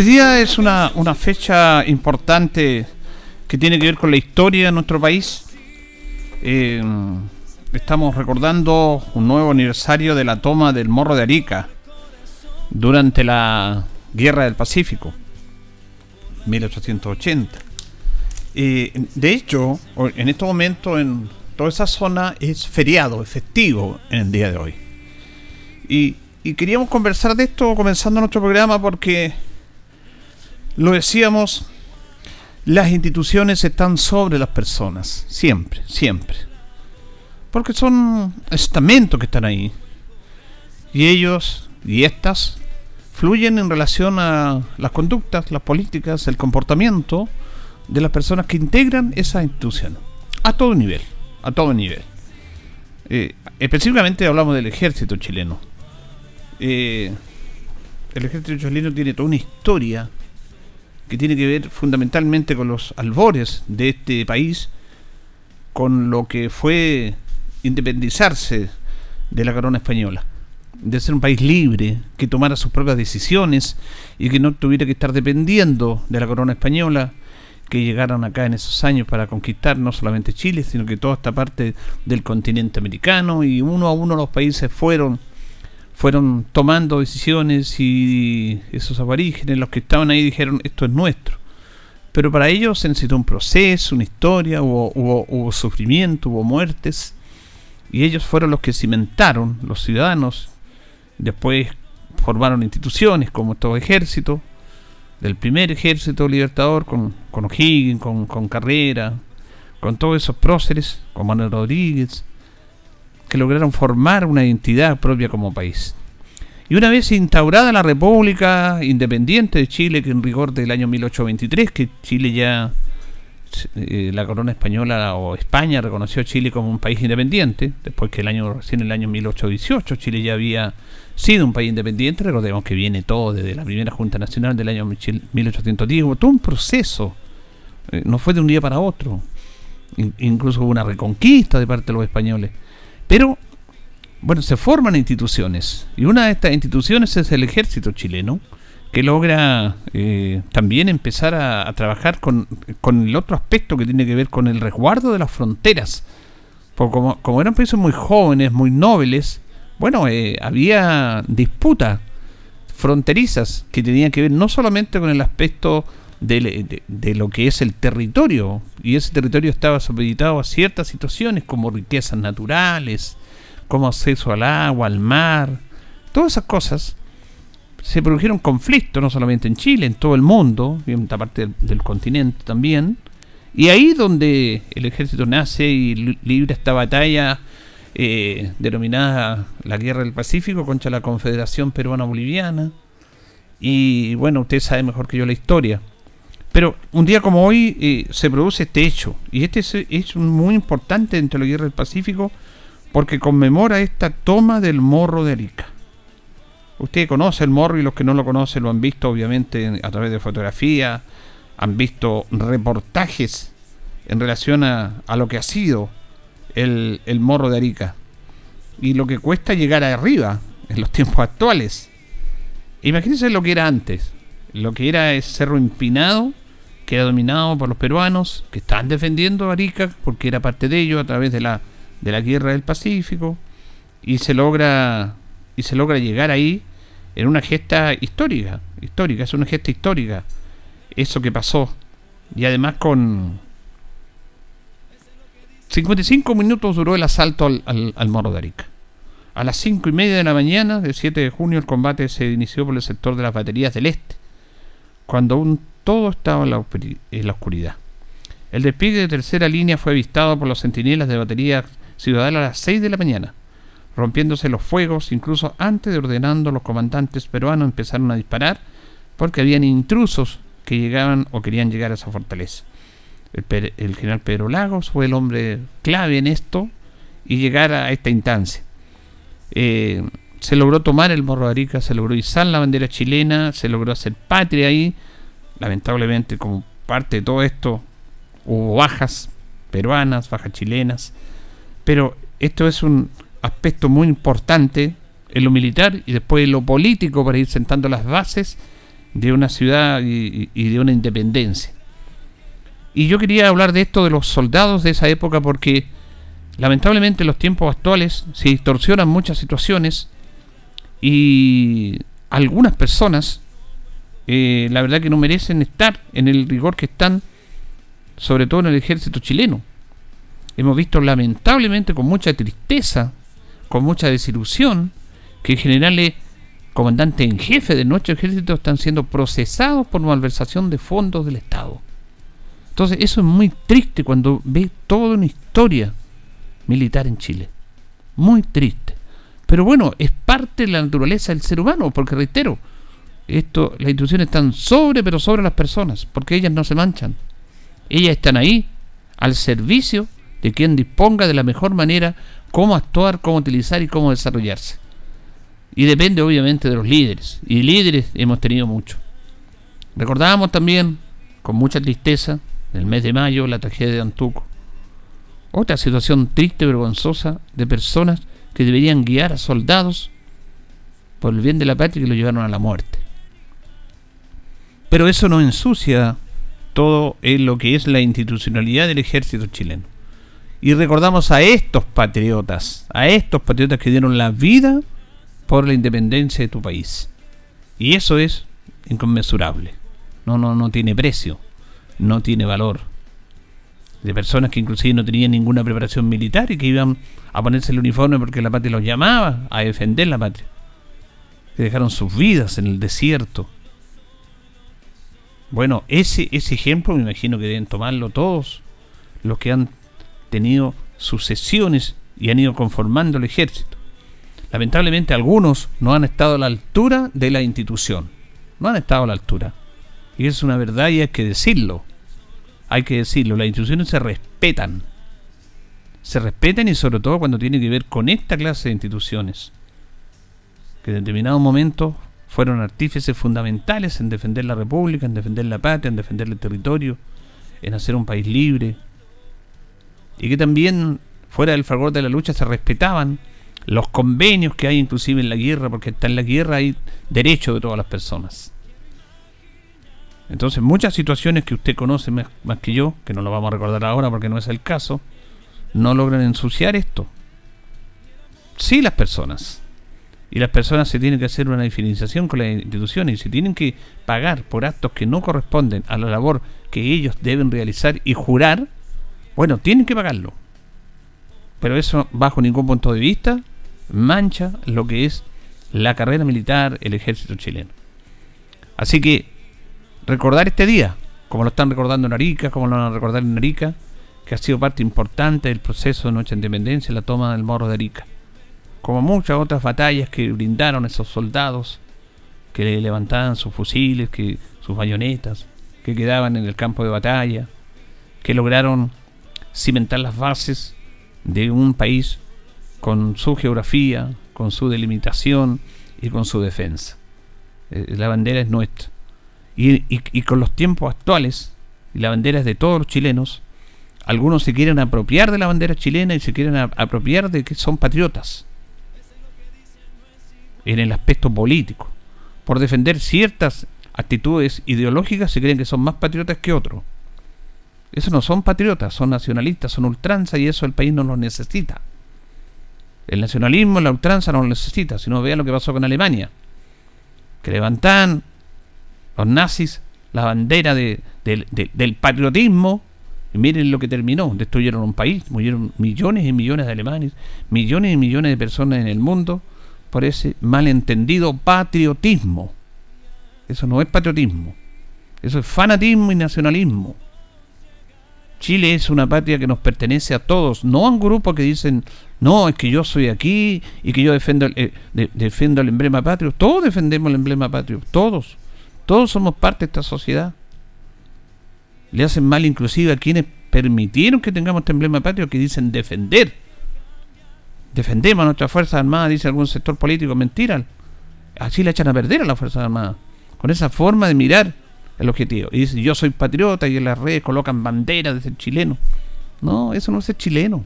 Hoy día es una, una fecha importante que tiene que ver con la historia de nuestro país. Eh, estamos recordando un nuevo aniversario de la toma del Morro de Arica durante la Guerra del Pacífico, 1880. Eh, de hecho, en este momento en toda esa zona es feriado, efectivo en el día de hoy. Y, y queríamos conversar de esto comenzando nuestro programa porque lo decíamos, las instituciones están sobre las personas, siempre, siempre. Porque son estamentos que están ahí. Y ellos y estas fluyen en relación a las conductas, las políticas, el comportamiento de las personas que integran esa institución. A todo nivel, a todo nivel. Eh, específicamente hablamos del ejército chileno. Eh, el ejército chileno tiene toda una historia que tiene que ver fundamentalmente con los albores de este país, con lo que fue independizarse de la corona española, de ser un país libre, que tomara sus propias decisiones y que no tuviera que estar dependiendo de la corona española, que llegaron acá en esos años para conquistar no solamente Chile, sino que toda esta parte del continente americano y uno a uno los países fueron fueron tomando decisiones y esos aborígenes, los que estaban ahí, dijeron, esto es nuestro. Pero para ellos se necesitó un proceso, una historia, hubo, hubo, sufrimiento, hubo muertes, y ellos fueron los que cimentaron, los ciudadanos, después formaron instituciones como todo ejército, del primer ejército libertador, con, con O'Higgins, con, con Carrera, con todos esos próceres, con Manuel Rodríguez, que lograron formar una identidad propia como país. Y una vez instaurada la República Independiente de Chile, que en rigor del año 1823, que Chile ya, eh, la corona española o España reconoció a Chile como un país independiente, después que el año recién el año 1818 Chile ya había sido un país independiente, recordemos que viene todo desde la primera Junta Nacional del año 1810, hubo todo un proceso, eh, no fue de un día para otro, incluso hubo una reconquista de parte de los españoles. Pero, bueno, se forman instituciones. Y una de estas instituciones es el ejército chileno, que logra eh, también empezar a, trabajar con, el otro aspecto que tiene que ver con el resguardo de las fronteras. Porque como, como eran países muy jóvenes, muy nobles, bueno, eh, había disputas fronterizas que tenían que ver no solamente con el aspecto de, de, lo que es el territorio. Y ese territorio estaba supeditado a ciertas situaciones como riquezas naturales, como acceso al agua, al mar, todas esas cosas. Se produjeron conflictos, no solamente en Chile, en todo el mundo, y en otra parte del, continente también. Y ahí donde el ejército nace y libra esta batalla eh, denominada la Guerra del Pacífico contra la Confederación Peruana Boliviana. Y bueno, usted sabe mejor que yo la historia. Pero un día como hoy eh, se produce este hecho, y este es, muy importante dentro de la Guerra del Pacífico porque conmemora esta toma del morro de Arica. Usted conoce el morro y los que no lo conocen lo han visto obviamente a través de fotografía, han visto reportajes en relación a, lo que ha sido el, el morro de Arica y lo que cuesta llegar arriba en los tiempos actuales. Imagínense lo que era antes, lo que era ese cerro empinado queda dominado por los peruanos que están defendiendo Arica porque era parte de ellos a través de la, de la guerra del Pacífico y se logra y se logra llegar ahí en una gesta histórica, histórica, es una gesta histórica eso que pasó y además con 55 minutos duró el asalto al, Morro de Arica. A las 5 y media de la mañana del 7 de junio el combate se inició por el sector de las baterías del este, cuando aún todo estaba en la, oscuridad. El despliegue de tercera línea fue avistado por los centinelas de batería ciudadana a las 6 de la mañana, rompiéndose los fuegos, incluso antes de ordenando los comandantes peruanos empezaron a disparar porque habían intrusos que llegaban o querían llegar a esa fortaleza. El, general Pedro Lagos fue el hombre clave en esto y llegar a esta instancia. Eh, se logró tomar el Morro de Arica, se logró izar la bandera chilena, se logró hacer patria ahí. Lamentablemente, como parte de todo esto, hubo bajas peruanas, bajas chilenas. Pero esto es un aspecto muy importante en lo militar y después en lo político para ir sentando las bases de una ciudad y de una independencia. Y yo quería hablar de esto de los soldados de esa época porque lamentablemente en los tiempos actuales se distorsionan muchas situaciones y algunas personas eh, la verdad que no merecen estar en el rigor que están, sobre todo en el ejército chileno. Hemos visto lamentablemente con mucha tristeza, con mucha desilusión, que generales comandantes en jefe de nuestro ejército están siendo procesados por malversación de fondos del Estado. Entonces eso es muy triste cuando ve toda una historia militar en Chile. Muy triste. Pero bueno, es parte de la naturaleza del ser humano, porque reitero, esto, las instituciones están sobre, pero sobre las personas, porque ellas no se manchan. Ellas están ahí al servicio de quien disponga de la mejor manera cómo actuar, cómo utilizar y cómo desarrollarse. Y depende obviamente de los líderes. Y líderes hemos tenido mucho. Recordábamos también, con mucha tristeza, en el mes de mayo, la tragedia de Antuco. Otra situación triste y vergonzosa de personas que deberían guiar a soldados por el bien de la patria y que lo llevaron a la muerte. Pero eso no ensucia todo lo que es la institucionalidad del ejército chileno. Y recordamos a estos patriotas, a estos patriotas que dieron la vida por la independencia de tu país. Y eso es inconmensurable. No, no, no tiene precio no tiene valor. De personas que inclusive no tenían ninguna preparación militar y que iban a ponerse el uniforme porque la patria los llamaba a defender la patria. Que dejaron sus vidas en el desierto. Bueno, ese, ese ejemplo me imagino que deben tomarlo todos los que han tenido sucesiones y han ido conformando el ejército. Lamentablemente algunos no han estado a la altura de la institución. No han estado a la altura. Y es una verdad y hay que decirlo hay que decirlo, las instituciones se respetan. Se respetan y sobre todo cuando tiene que ver con esta clase de instituciones, que en determinado momento fueron artífices fundamentales en defender la república, en defender la patria, en defender el territorio, en hacer un país libre, y que también fuera del fragor de la lucha se respetaban los convenios que hay inclusive en la guerra, porque está en la guerra hay derecho de todas las personas. Entonces, muchas situaciones que usted conoce más, que yo, que no lo vamos a recordar ahora porque no es el caso, no logran ensuciar esto. Sí las personas. Y las personas se tienen que hacer una diferenciación con las instituciones y se tienen que pagar por actos que no corresponden a la labor que ellos deben realizar y jurar, bueno, tienen que pagarlo. Pero eso, bajo ningún punto de vista, mancha lo que es la carrera militar, el ejército chileno. Así que recordar este día, como lo están recordando en Arica, como lo van a recordar en Arica, que ha sido parte importante del proceso de nuestra independencia, la toma del morro de Arica. Como muchas otras batallas que brindaron esos soldados que levantaban sus fusiles, que sus bayonetas, que quedaban en el campo de batalla, que lograron cimentar las bases de un país con su geografía, con su delimitación y con su defensa. Eh, la bandera es nuestra. Y, con los tiempos actuales, y la bandera es de todos los chilenos, algunos se quieren apropiar de la bandera chilena y se quieren apropiar de que son patriotas en el aspecto político. Por defender ciertas actitudes ideológicas se creen que son más patriotas que otros. Esos no son patriotas, son nacionalistas, son ultranza y eso el país no lo necesita. El nacionalismo, la ultranza no lo necesita, si no vean lo que pasó con Alemania. Que levantan los nazis la bandera del patriotismo Y miren lo que terminó. Destruyeron un país, murieron millones y millones de alemanes, millones y millones de personas en el mundo por ese malentendido patriotismo. Eso no es patriotismo. Eso es fanatismo y nacionalismo. Chile es una patria que nos pertenece a todos, no a un grupo que dicen, no, es que yo soy aquí y que yo defiendo el, eh, defiendo el emblema patrio. Todos defendemos el emblema patrio, todos. Todos somos parte de esta sociedad. Le hacen mal inclusive a quienes permitieron que tengamos este emblema patrio que dicen defender. Defendemos a nuestras Fuerzas Armadas, dice algún sector político. Mentira. Así le echan a perder a las Fuerzas Armadas. Con esa forma de mirar el objetivo. Y dice, yo soy patriota y en las redes colocan banderas de ser chileno. No, eso no es ser chileno.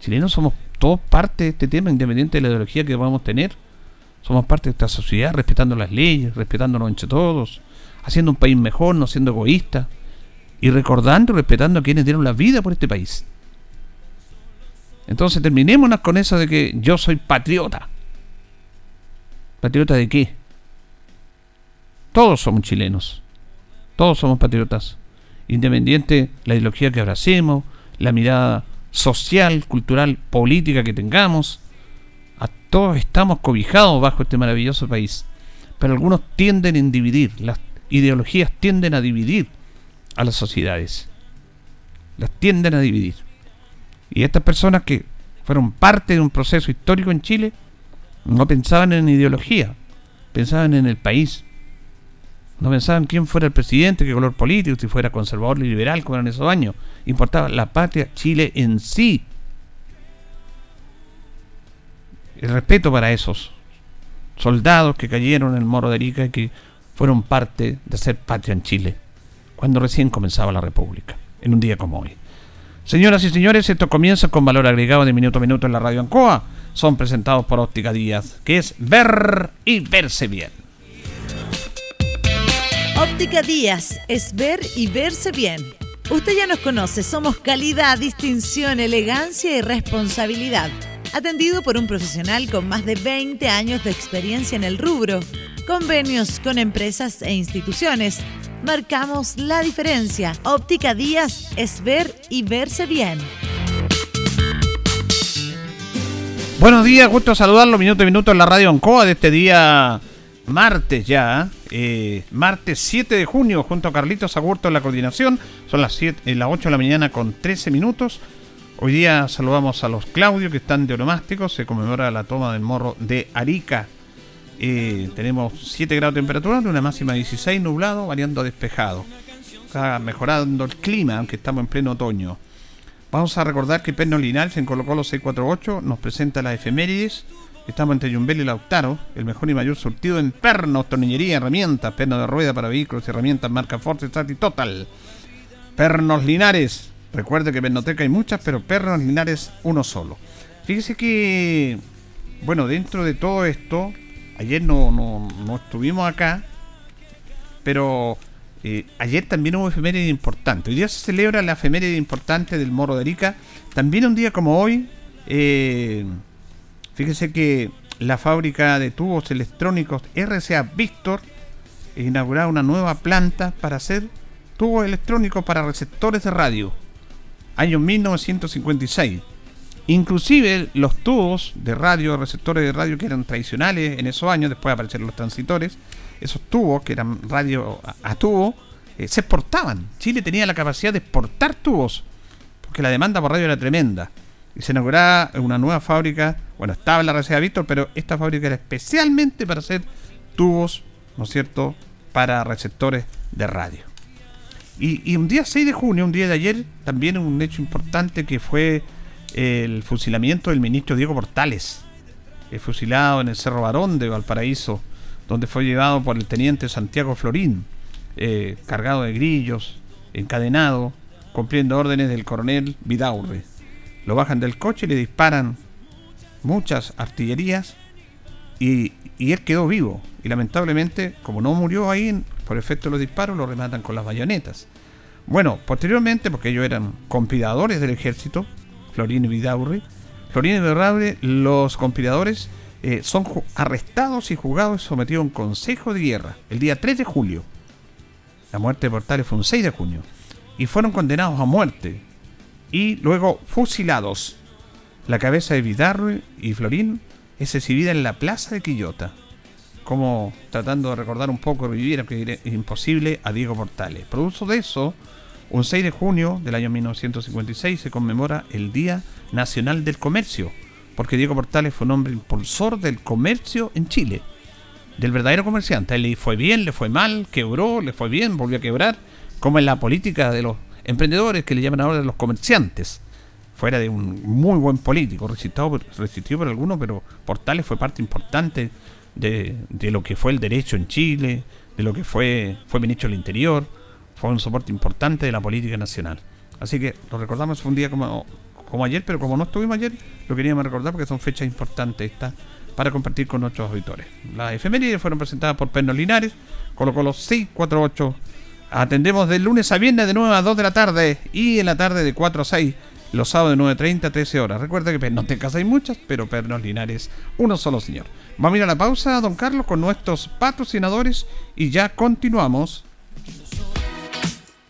Chilenos somos todos parte de este tema, independiente de la ideología que podamos tener. Somos parte de esta sociedad, respetando las leyes, respetándonos entre todos, haciendo un país mejor, no siendo egoístas, y recordando y respetando a quienes dieron la vida por este país. Entonces terminémonos con eso de que yo soy patriota. ¿Patriota de qué? Todos somos chilenos. Todos somos patriotas. Independiente la ideología que abracemos, la mirada social, cultural, política que tengamos, a todos estamos cobijados bajo este maravilloso país. Pero algunos tienden a dividir, las ideologías tienden a dividir a las sociedades. Las tienden a dividir. Y estas personas que fueron parte de un proceso histórico en Chile, no pensaban en ideología, pensaban en el país, no pensaban quién fuera el presidente, qué color político, si fuera conservador liberal, como eran esos años. Importaba la patria, Chile en sí. El respeto para esos soldados que cayeron en el Moro de Arica y que fueron parte de ser patria en Chile, cuando recién comenzaba la República, en un día como hoy. Señoras y señores, esto comienza con valor agregado de minuto a minuto en la radio Ancoa. Son presentados por Óptica Díaz, que es ver y verse bien. Óptica Díaz es ver y verse bien. Usted ya nos conoce, somos calidad, distinción, elegancia y responsabilidad. Atendido por un profesional con más de 20 años de experiencia en el rubro, convenios con empresas e instituciones. Marcamos la diferencia. Óptica Díaz es ver y verse bien. Buenos días, gusto saludarlo minuto a minuto en la radio Oncoa de este día martes ya, eh, martes 7 de junio, junto a Carlitos Agurto en la coordinación. Son las, 7, eh, las 8 de la mañana con 13 minutos. Hoy día saludamos a los Claudio que están de onomásticos. Se conmemora la toma del morro de Arica. Tenemos 7 grados de temperatura, una máxima de 16, nublado, variando despejado. Está mejorando el clima, aunque estamos en pleno otoño. Vamos a recordar que Perno Linares en Colo Colo 648 nos presenta las efemérides Estamos entre Yumbel y Lautaro, el mejor y mayor surtido en pernos, tornillería, herramientas, pernos de rueda para vehículos, herramientas marca Force, y Total. Pernos Linares. Recuerde que Pernoteca hay muchas, pero Pernos Linares uno solo. Fíjese que, bueno, dentro de todo esto, ayer no, no, estuvimos acá, pero eh, ayer también hubo efeméride importante. Hoy día se celebra la efeméride importante del Moro de Arica. También un día como hoy, eh, Fíjese que la fábrica de tubos electrónicos RCA Victor inaugurado una nueva planta para hacer tubos electrónicos para receptores de radio. Año 1956. Inclusive los tubos de radio, receptores de radio que eran tradicionales en esos años, después aparecieron los transitores, esos tubos que eran radio a, tubo, eh, se exportaban. Chile tenía la capacidad de exportar tubos, porque la demanda por radio era tremenda y se inauguraba una nueva fábrica. Bueno, estaba en la Reserva Víctor, pero esta fábrica era especialmente para hacer tubos, ¿no es cierto?, para receptores de radio. Y, un día 6 de junio, un día de ayer, también un hecho importante que fue el fusilamiento del ministro Diego Portales, fusilado en el Cerro Barón de Valparaíso, donde fue llevado por el teniente Santiago Florín, eh, cargado de grillos, encadenado, cumpliendo órdenes del coronel Vidaurre lo bajan del coche y le disparan muchas artillerías y, él quedó vivo. Y lamentablemente, como no murió ahí por efecto de los disparos, lo rematan con las bayonetas. Bueno, posteriormente, porque ellos eran conspiradores del ejército, Vidaurri, Florín y Vidaurri, los conspiradores eh, son arrestados y juzgados y sometidos a un consejo de guerra el día 3 de julio. La muerte de Portales fue un 6 de junio. y fueron condenados a muerte y luego fusilados. La cabeza de Vidarro y Florín es exhibida en la plaza de Quillota, como tratando de recordar un poco, revivir, aunque es imposible, a Diego Portales. Producto de eso, un 6 de junio del año 1956 se conmemora el Día Nacional del Comercio, porque Diego Portales fue un hombre impulsor del comercio en Chile, del verdadero comerciante. Él le fue bien, le fue mal, quebró, le fue bien, volvió a quebrar, como en la política de los emprendedores que le llaman ahora los comerciantes. Fuera de un muy buen político, resistido, resistió por algunos, pero Portales fue parte importante de, de, lo que fue el derecho en Chile, de lo que fue, fue ministro del Interior, fue un soporte importante de la política nacional. Así que lo recordamos, fue un día como, ayer, pero como no estuvimos ayer, lo queríamos recordar porque son fechas importantes estas para compartir con nuestros auditores. Las efemérides fueron presentadas por Perno Linares, colocó los 648 Atendemos de lunes a viernes de 9 a 2 de la tarde y en la tarde de 4 a 6. Los sábados de 9.30 a 13 horas. Recuerda que no te casas hay muchas, pero Pernos Linares, uno solo señor. Vamos a ir a la pausa, don Carlos, con nuestros patrocinadores y ya continuamos.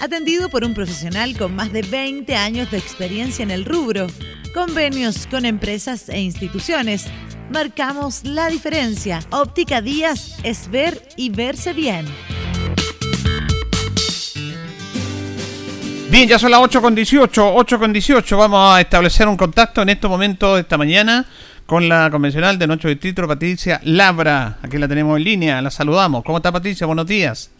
Atendido por un profesional con más de 20 años de experiencia en el rubro. Convenios con empresas e instituciones. Marcamos la diferencia. Óptica Díaz es ver y verse bien. Bien, ya son las 8 con 18, 8 con 18. Vamos a establecer un contacto en este momento de esta mañana con la convencional de nuestro distrito, Patricia Labra. Aquí la tenemos en línea, la saludamos. ¿Cómo está Patricia? Buenos días.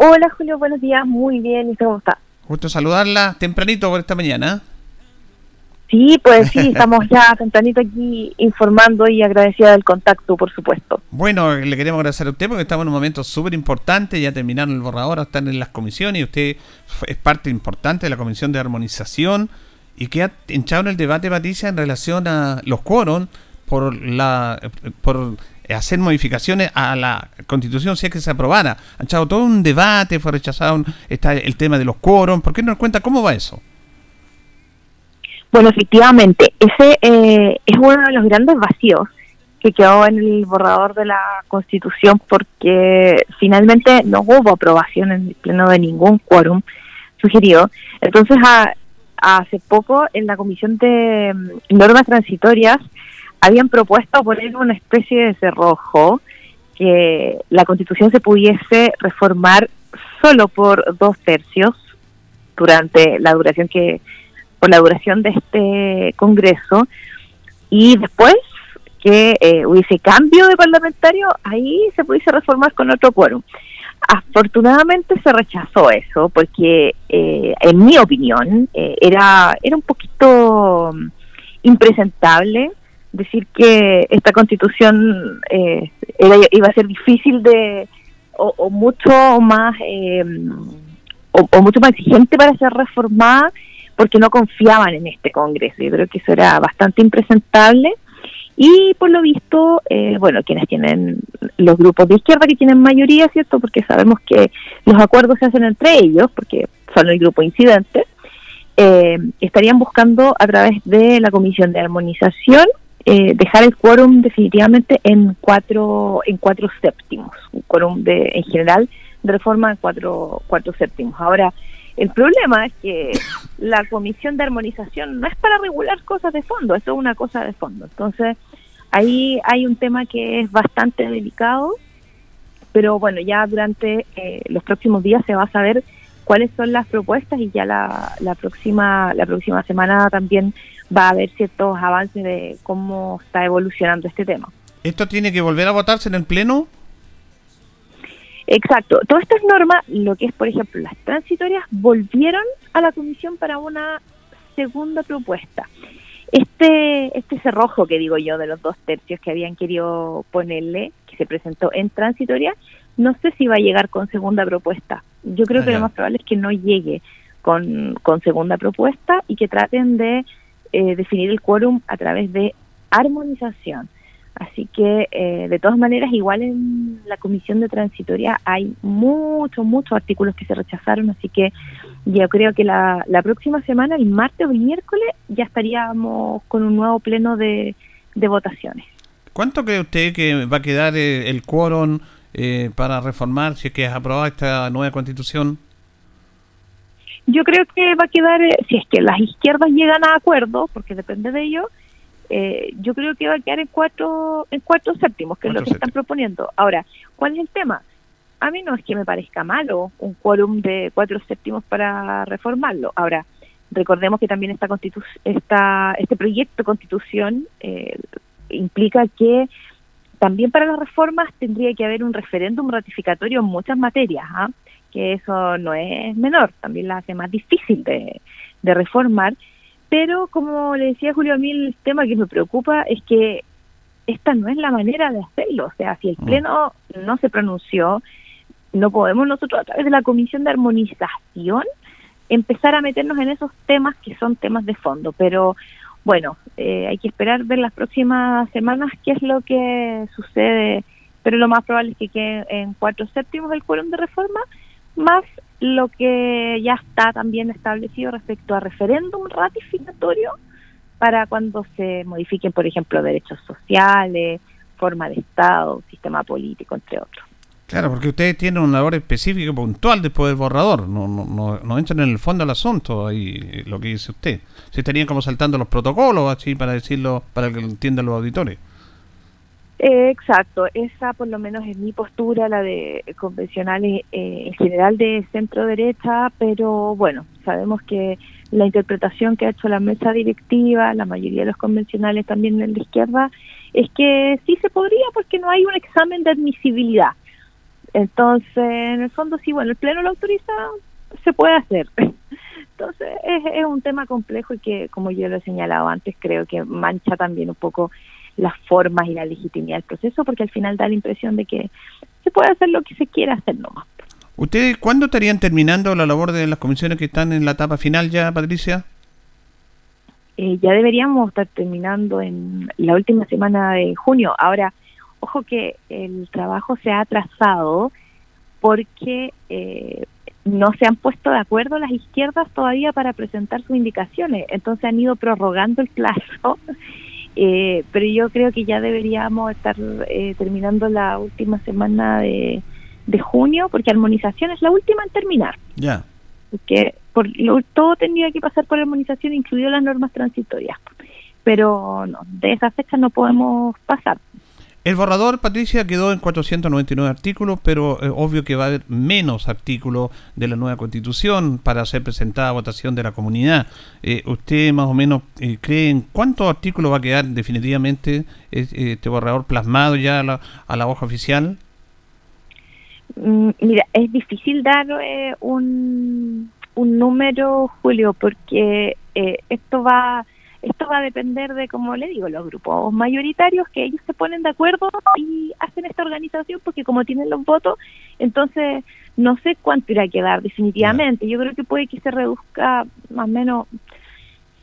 Hola Julio, buenos días, muy bien. ¿Y cómo está? Gusto saludarla tempranito por esta mañana. Sí, pues sí, estamos ya tempranito aquí informando y agradecida del contacto, por supuesto. Bueno, le queremos agradecer a usted porque estamos en un momento súper importante, ya terminaron el borrador, están en las comisiones y usted es parte importante de la comisión de armonización y que ha hinchado en el debate, Patricia, en relación a los quórum por la por hacer modificaciones a la constitución si es que se aprobara. Ha echado todo un debate, fue rechazado está el tema de los quórum. ¿Por qué no nos cuenta cómo va eso? Bueno, efectivamente, ese eh, es uno de los grandes vacíos que quedó en el borrador de la Constitución porque finalmente no hubo aprobación en el pleno de ningún quórum sugerido. Entonces, hace poco en la Comisión de mm, Normas Transitorias habían propuesto poner una especie de cerrojo que la Constitución se pudiese reformar solo por dos tercios durante la duración que por la duración de este Congreso y después que eh, hubiese cambio de parlamentario, ahí se pudiese reformar con otro quórum. Afortunadamente se rechazó eso porque, eh, en mi opinión, eh, era, era un poquito mm, impresentable decir que esta constitución era, iba a ser difícil de o, mucho más o, o, mucho más exigente para ser reformada porque no confiaban en este Congreso. Yo creo que eso era bastante impresentable. Y por lo visto, eh, bueno, quienes tienen los grupos de izquierda que tienen mayoría, ¿cierto? Porque sabemos que los acuerdos se hacen entre ellos, porque son el grupo incidente, eh, estarían buscando a través de la Comisión de Armonización eh, dejar el quórum definitivamente en cuatro en cuatro séptimos, un quórum de, en general de reforma en cuatro, cuatro séptimos. Ahora, el problema es que la comisión de armonización no es para regular cosas de fondo, eso es una cosa de fondo. Entonces, ahí hay un tema que es bastante delicado, pero bueno, ya durante eh, los próximos días se va a saber cuáles son las propuestas y ya la, la próxima la próxima semana también va a haber ciertos avances de cómo está evolucionando este tema. ¿Esto tiene que volver a votarse en el Pleno? Exacto. Todas estas normas, lo que es, por ejemplo, las transitorias, volvieron a la comisión para una segunda propuesta. Este, este cerrojo que digo yo de los dos tercios que habían querido ponerle, que se presentó en transitoria, no sé si va a llegar con segunda propuesta. Yo creo Ah, que ya. lo más probable es que no llegue con, con segunda propuesta y que traten de eh, definir el quórum a través de armonización. Así que, eh, de todas maneras, igual en la comisión de transitoria hay muchos, muchos artículos que se rechazaron, así que yo creo que la, la próxima semana, el martes o el miércoles, ya estaríamos con un nuevo pleno de, de votaciones. ¿Cuánto cree usted que va a quedar eh, el quórum eh, para reformar si es que es aprobada esta nueva constitución? Yo creo que va a quedar, eh, si es que las izquierdas llegan a acuerdo, porque depende de ello, eh, yo creo que va a quedar en cuatro, en cuatro séptimos, que es lo Cuatro que están proponiendo. Ahora, ¿cuál es el tema? A mí no es que me parezca malo un quórum de cuatro séptimos para reformarlo. Ahora, recordemos que también esta constitu esta, este proyecto de constitución eh, implica que también para las reformas tendría que haber un referéndum ratificatorio en muchas materias, ¿ah? Que eso no es menor, también la hace más difícil de, de reformar. Pero como le decía Julio, a mí el tema que me preocupa es que esta no es la manera de hacerlo. O sea, si el Mm. Pleno no se pronunció, no podemos nosotros a través de la Comisión de Armonización empezar a meternos en esos temas que son temas de fondo. Pero bueno, eh, hay que esperar ver las próximas semanas qué es lo que sucede. Pero lo más probable es que quede en cuatro séptimos el quórum de reforma, más lo que ya está también establecido respecto a referéndum ratificatorio para cuando se modifiquen, por ejemplo, derechos sociales, forma de Estado, sistema político, entre otros. Claro, porque ustedes tienen una labor específica y puntual después del borrador. No, no, no, no entran en el fondo del asunto, ahí eh, lo que dice usted. Se estarían como saltando los protocolos, así para decirlo, para que lo entiendan los auditores. Eh, exacto, esa por lo menos es mi postura, la de convencionales eh, en general de centro derecha, pero bueno, sabemos que la interpretación que ha hecho la mesa directiva, la mayoría de los convencionales también en la izquierda, es que sí se podría porque no hay un examen de admisibilidad. Entonces, en el fondo, sí, bueno, el Pleno lo autoriza, se puede hacer. Entonces, es, es un tema complejo y que, como yo lo he señalado antes, creo que mancha también un poco las formas y la legitimidad del proceso, porque al final da la impresión de que se puede hacer lo que se quiera hacer nomás. ¿Ustedes cuándo estarían terminando la labor de las comisiones que están en la etapa final ya, Patricia? Eh, ya deberíamos estar terminando en la última semana de junio. Ahora, ojo que el trabajo se ha atrasado porque eh, no se han puesto de acuerdo las izquierdas todavía para presentar sus indicaciones, entonces han ido prorrogando el plazo, eh, pero yo creo que ya deberíamos estar eh, terminando la última semana de, de junio, porque armonización es la última en terminar, Ya. porque por lo- todo tendría que pasar por armonización, incluido las normas transitorias, pero no, de esa fecha no podemos pasar. El borrador, Patricia, quedó en 499 artículos, pero eh, obvio que va a haber menos artículos de la nueva constitución para ser presentada a votación de la comunidad. Eh, ¿Usted más o menos eh, cree en cuántos artículos va a quedar definitivamente eh, este borrador plasmado ya a la, a la hoja oficial? Mm, Mira, es difícil dar eh, un, un número, Julio, porque eh, esto va esto va a depender de, como le digo, los grupos mayoritarios que ellos se ponen de acuerdo y hacen esta organización porque como tienen los votos, entonces no sé cuánto irá a quedar definitivamente. Yo creo que puede que se reduzca más o menos,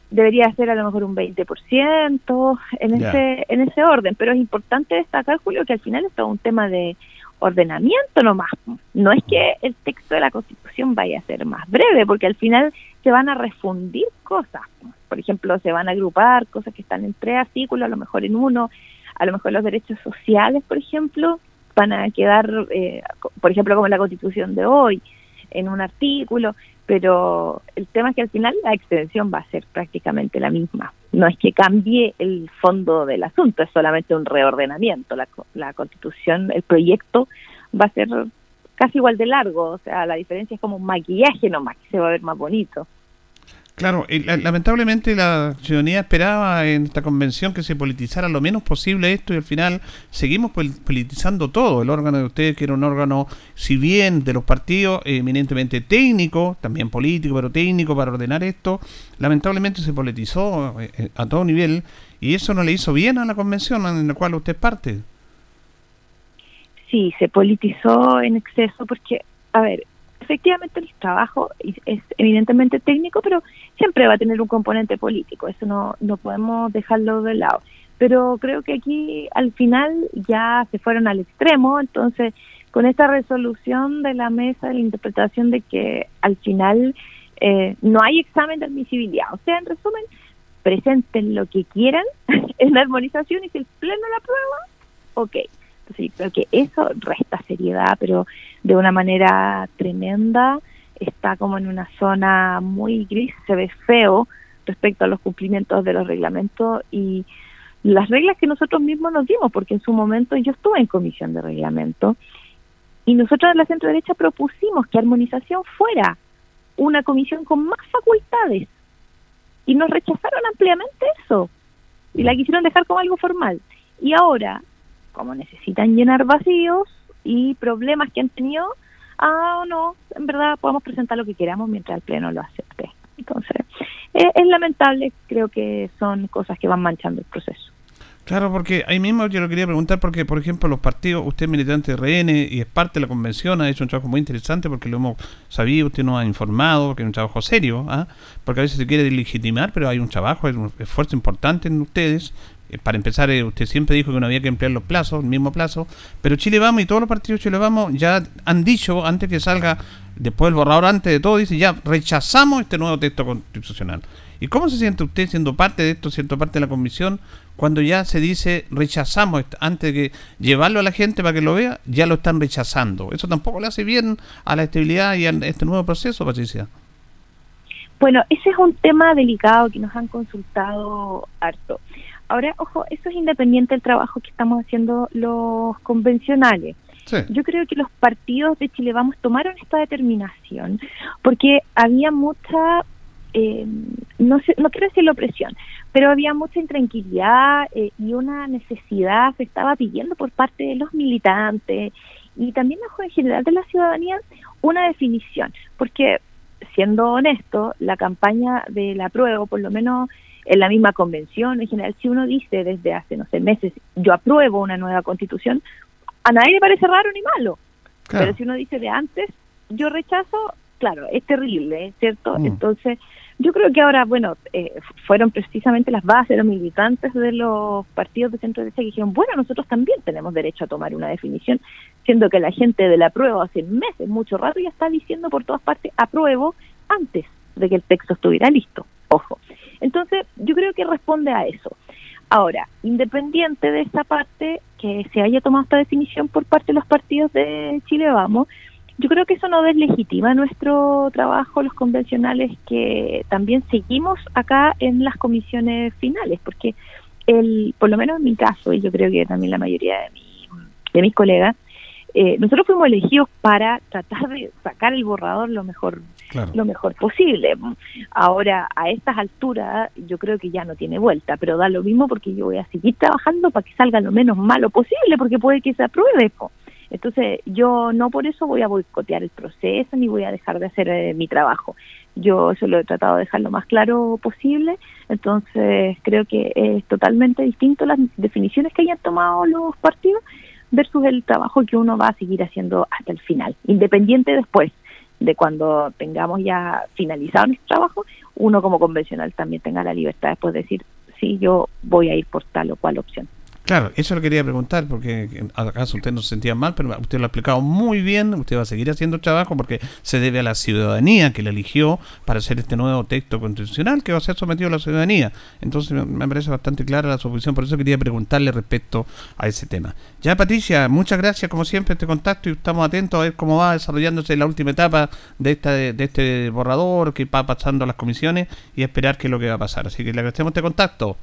debería ser a lo mejor un 20% en ese en ese orden, pero es importante destacar, Julio, que al final es un tema de ordenamiento nomás. No es que el texto de la Constitución vaya a ser más breve, porque al final se van a refundir cosas. Por ejemplo, se van a agrupar cosas que están en tres artículos, a lo mejor en uno, a lo mejor los derechos sociales, por ejemplo, van a quedar, eh, por ejemplo, como la Constitución de hoy, en un artículo, pero el tema es que al final la extensión va a ser prácticamente la misma. No es que cambie el fondo del asunto, es solamente un reordenamiento. La, la constitución, el proyecto va a ser casi igual de largo, o sea, la diferencia es como un maquillaje nomás, que se va a ver más bonito. Claro, lamentablemente la ciudadanía esperaba en esta convención que se politizara lo menos posible esto y al final seguimos politizando todo. El órgano de ustedes, que era un órgano, si bien de los partidos, eminentemente técnico, también político, pero técnico para ordenar esto, lamentablemente se politizó eh, eh, a todo nivel y eso no le hizo bien a la convención en la cual usted parte. Sí, se politizó en exceso porque, a ver, efectivamente el trabajo es evidentemente técnico, pero siempre va a tener un componente político, eso no, no podemos dejarlo de lado. Pero creo que aquí al final ya se fueron al extremo, entonces con esta resolución de la mesa la interpretación de que al final eh, no hay examen de admisibilidad, o sea, en resumen, presenten lo que quieran en la armonización y si el Pleno la aprueba, ok. Entonces creo que eso resta seriedad, pero de una manera tremenda, está como en una zona muy gris, se ve feo respecto a los cumplimientos de los reglamentos y las reglas que nosotros mismos nos dimos, porque en su momento yo estuve en comisión de reglamento y nosotros en la centro derecha propusimos que armonización fuera una comisión con más facultades. Y nos rechazaron ampliamente eso. Y la quisieron dejar como algo formal. Y ahora, como necesitan llenar vacíos, y problemas que han tenido, ah o no, en verdad podemos presentar lo que queramos mientras el Pleno lo acepte. Entonces, eh, es lamentable, creo que son cosas que van manchando el proceso. Claro, porque ahí mismo yo lo quería preguntar porque, por ejemplo, los partidos, usted es militante de RN y es parte de la convención, ha hecho un trabajo muy interesante porque lo hemos sabido, usted nos ha informado, que es un trabajo serio, ¿ah? porque a veces se quiere legitimar, pero hay un trabajo, hay un esfuerzo importante en ustedes para empezar, eh, usted siempre dijo que no había que emplear los plazos, el mismo plazo, pero Chile Vamos y todos los partidos Chile Vamos ya han dicho, antes que salga, después el borrador, antes de todo, dice ya rechazamos este nuevo texto constitucional. ¿Y cómo se siente usted siendo parte de esto, siendo parte de la comisión, cuando ya se dice rechazamos, antes de que llevarlo a la gente para que lo vea, ya lo están rechazando? Eso tampoco le hace bien a la estabilidad y a este nuevo proceso, Patricia. Bueno, ese es un tema delicado que nos han consultado harto. Ahora, ojo, eso es independiente del trabajo que estamos haciendo los convencionales. Yo creo que los partidos de Chile Vamos tomaron esta determinación porque había mucha, eh, no, sé, no quiero decir opresión, pero había mucha intranquilidad eh, y una necesidad se estaba pidiendo por parte de los militantes y también en general de la ciudadanía una definición, porque siendo honesto, la campaña de la prueba, por lo menos en la misma convención. En general, si uno dice desde hace, no sé, meses, yo apruebo una nueva constitución, a nadie le parece raro ni malo. Pero si uno dice de antes, yo rechazo, claro, es terrible, ¿cierto? Mm. Entonces, yo creo que ahora, bueno, eh, fueron precisamente las bases, los militantes de los partidos de centro derecha que dijeron, bueno, nosotros también tenemos derecho a tomar una definición, siendo que la gente de la prueba hace meses, mucho rato, ya está diciendo por todas partes, apruebo antes de que el texto estuviera listo. Ojo. Entonces, yo creo que responde a eso. Ahora, independiente de esta parte, que se haya tomado esta definición por parte de los partidos de Chile Vamos, yo creo que eso no deslegitima nuestro trabajo, los convencionales, que también seguimos acá en las comisiones finales, porque el, por lo menos en mi caso, y yo creo que también la mayoría de, de mis colegas, eh, nosotros fuimos elegidos para tratar de sacar el borrador lo mejor lo mejor posible. Ahora, a estas alturas, yo creo que ya no tiene vuelta, pero da lo mismo porque yo voy a seguir trabajando para que salga lo menos malo posible, porque puede que se apruebe. Entonces, yo no por eso voy a boicotear el proceso ni voy a dejar de hacer eh, mi trabajo. Yo eso lo he tratado de dejar lo más claro posible, entonces creo que es totalmente distinto las definiciones que hayan tomado los partidos versus el trabajo que uno va a seguir haciendo hasta el final, independiente después de cuando tengamos ya finalizado nuestro trabajo, uno como convencional también tenga la libertad después de decir, sí, yo voy a ir por tal o cual opción. Claro, eso lo quería preguntar, porque acaso usted no se sentía mal, pero usted lo ha explicado muy bien, usted va a seguir haciendo trabajo porque se debe a la ciudadanía que le eligió para hacer este nuevo texto constitucional que va a ser sometido a la ciudadanía. Entonces me parece bastante clara la solución, por eso quería preguntarle respecto a ese tema. Ya Patricia, muchas gracias como siempre este contacto y estamos atentos a ver cómo va desarrollándose la última etapa de, de este borrador que va pasando las comisiones y esperar qué es lo que va a pasar. Así que le agradecemos este contacto.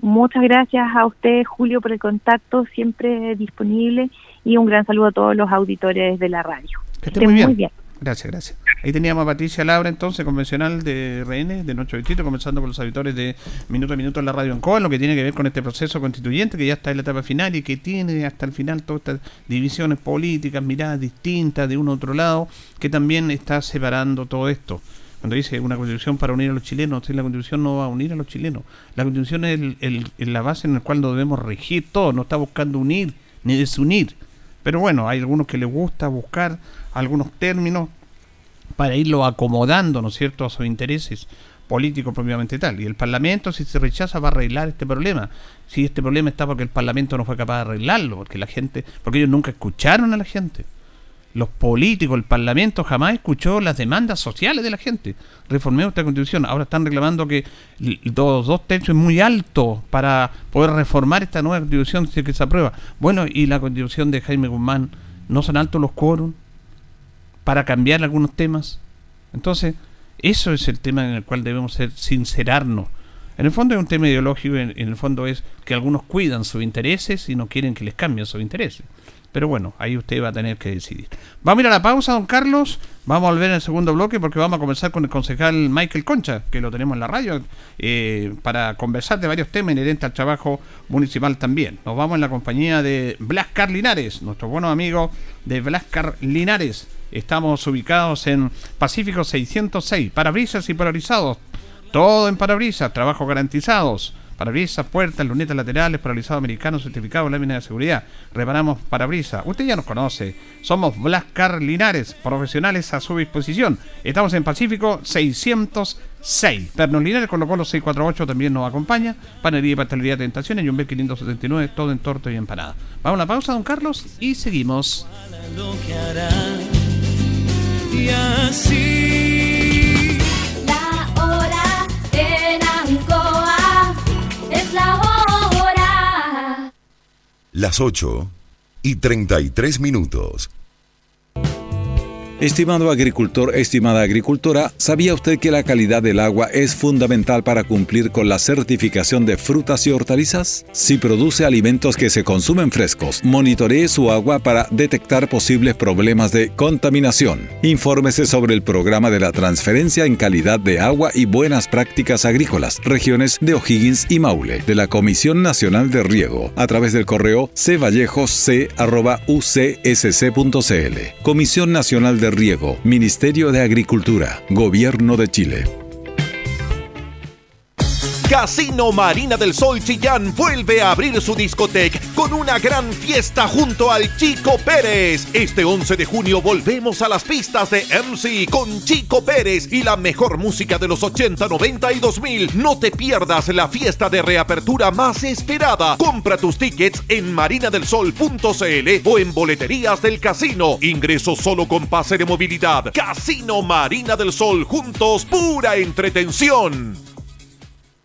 Muchas gracias a usted, Julio, por el contacto, siempre disponible, y un gran saludo a todos los auditores de la radio. Que esté muy bien. Gracias, gracias. Ahí teníamos a Patricia Labra, entonces, convencional de RN, de nuestro distrito, comenzando con los auditores de Minuto a Minuto en la radio en COA, lo que tiene que ver con este proceso constituyente que ya está en la etapa final y que tiene hasta el final todas estas divisiones políticas, miradas distintas de uno a otro lado, que también está separando todo esto. Cuando dice una constitución para unir a los chilenos, la constitución no va a unir a los chilenos. La constitución es la base en la cual debemos regir todo, no está buscando unir ni desunir. Pero bueno, hay algunos que les gusta buscar algunos términos para irlo acomodando, ¿no es cierto?, a sus intereses políticos propiamente tal. Y el Parlamento, si se rechaza, va a arreglar este problema. Si este problema está porque el Parlamento no fue capaz de arreglarlo, porque la gente, porque ellos nunca escucharon a la gente. Los políticos, el Parlamento jamás escuchó las demandas sociales de la gente. Reformemos esta constitución. Ahora están reclamando que los dos tercios es muy alto para poder reformar esta nueva constitución si es que se aprueba. Bueno, y la constitución de Jaime Guzmán, ¿no son altos los quórum para cambiar algunos temas? Entonces, eso es el tema en el cual debemos ser, sincerarnos. En el fondo es un tema ideológico, en el fondo es que algunos cuidan sus intereses y no quieren que les cambien sus intereses. Pero bueno, ahí usted va a tener que decidir. Vamos a ir a la pausa, don Carlos. Vamos a volver en el segundo bloque porque vamos a comenzar con el concejal Michael Concha, que lo tenemos en la radio, eh, para conversar de varios temas inherentes al trabajo municipal también. Nos vamos en la compañía de Blascar Linares, nuestro buenos amigo de Blascar Linares. Estamos ubicados en Pacífico 606, parabrisas y polarizados. Todo en parabrisas, trabajos garantizados parabrisas, puertas, lunetas laterales, paralizado americano, certificado, lámina de seguridad. Reparamos parabrisas. Usted ya nos conoce. Somos Blascar Linares, profesionales a su disposición. Estamos en Pacífico 606. Pernos Linares, con lo cual los 648 también nos acompaña. Panería y pastelería Tentaciones, Jumbel 579, todo en torto y empanada. Vamos a la pausa, don Carlos, y seguimos. Y así. Las 8 y 33 minutos. Estimado agricultor, estimada agricultora, ¿sabía usted que la calidad del agua es fundamental para cumplir con la certificación de frutas y hortalizas? Si produce alimentos que se consumen frescos, monitoree su agua para detectar posibles problemas de contaminación. Infórmese sobre el programa de la transferencia en calidad de agua y buenas prácticas agrícolas, regiones de O'Higgins y Maule, de la Comisión Nacional de Riego, a través del correo cvallejoc.ucsc.cl. Comisión Nacional de Riego, Ministerio de Agricultura, Gobierno de Chile. Casino Marina del Sol Chillán vuelve a abrir su discoteca con una gran fiesta junto al Chico Pérez. Este 11 de junio volvemos a las pistas de MC con Chico Pérez y la mejor música de los 80, 90 y 2000. No te pierdas la fiesta de reapertura más esperada. Compra tus tickets en marinadelsol.cl o en boleterías del casino. Ingreso solo con pase de movilidad. Casino Marina del Sol juntos, pura entretención.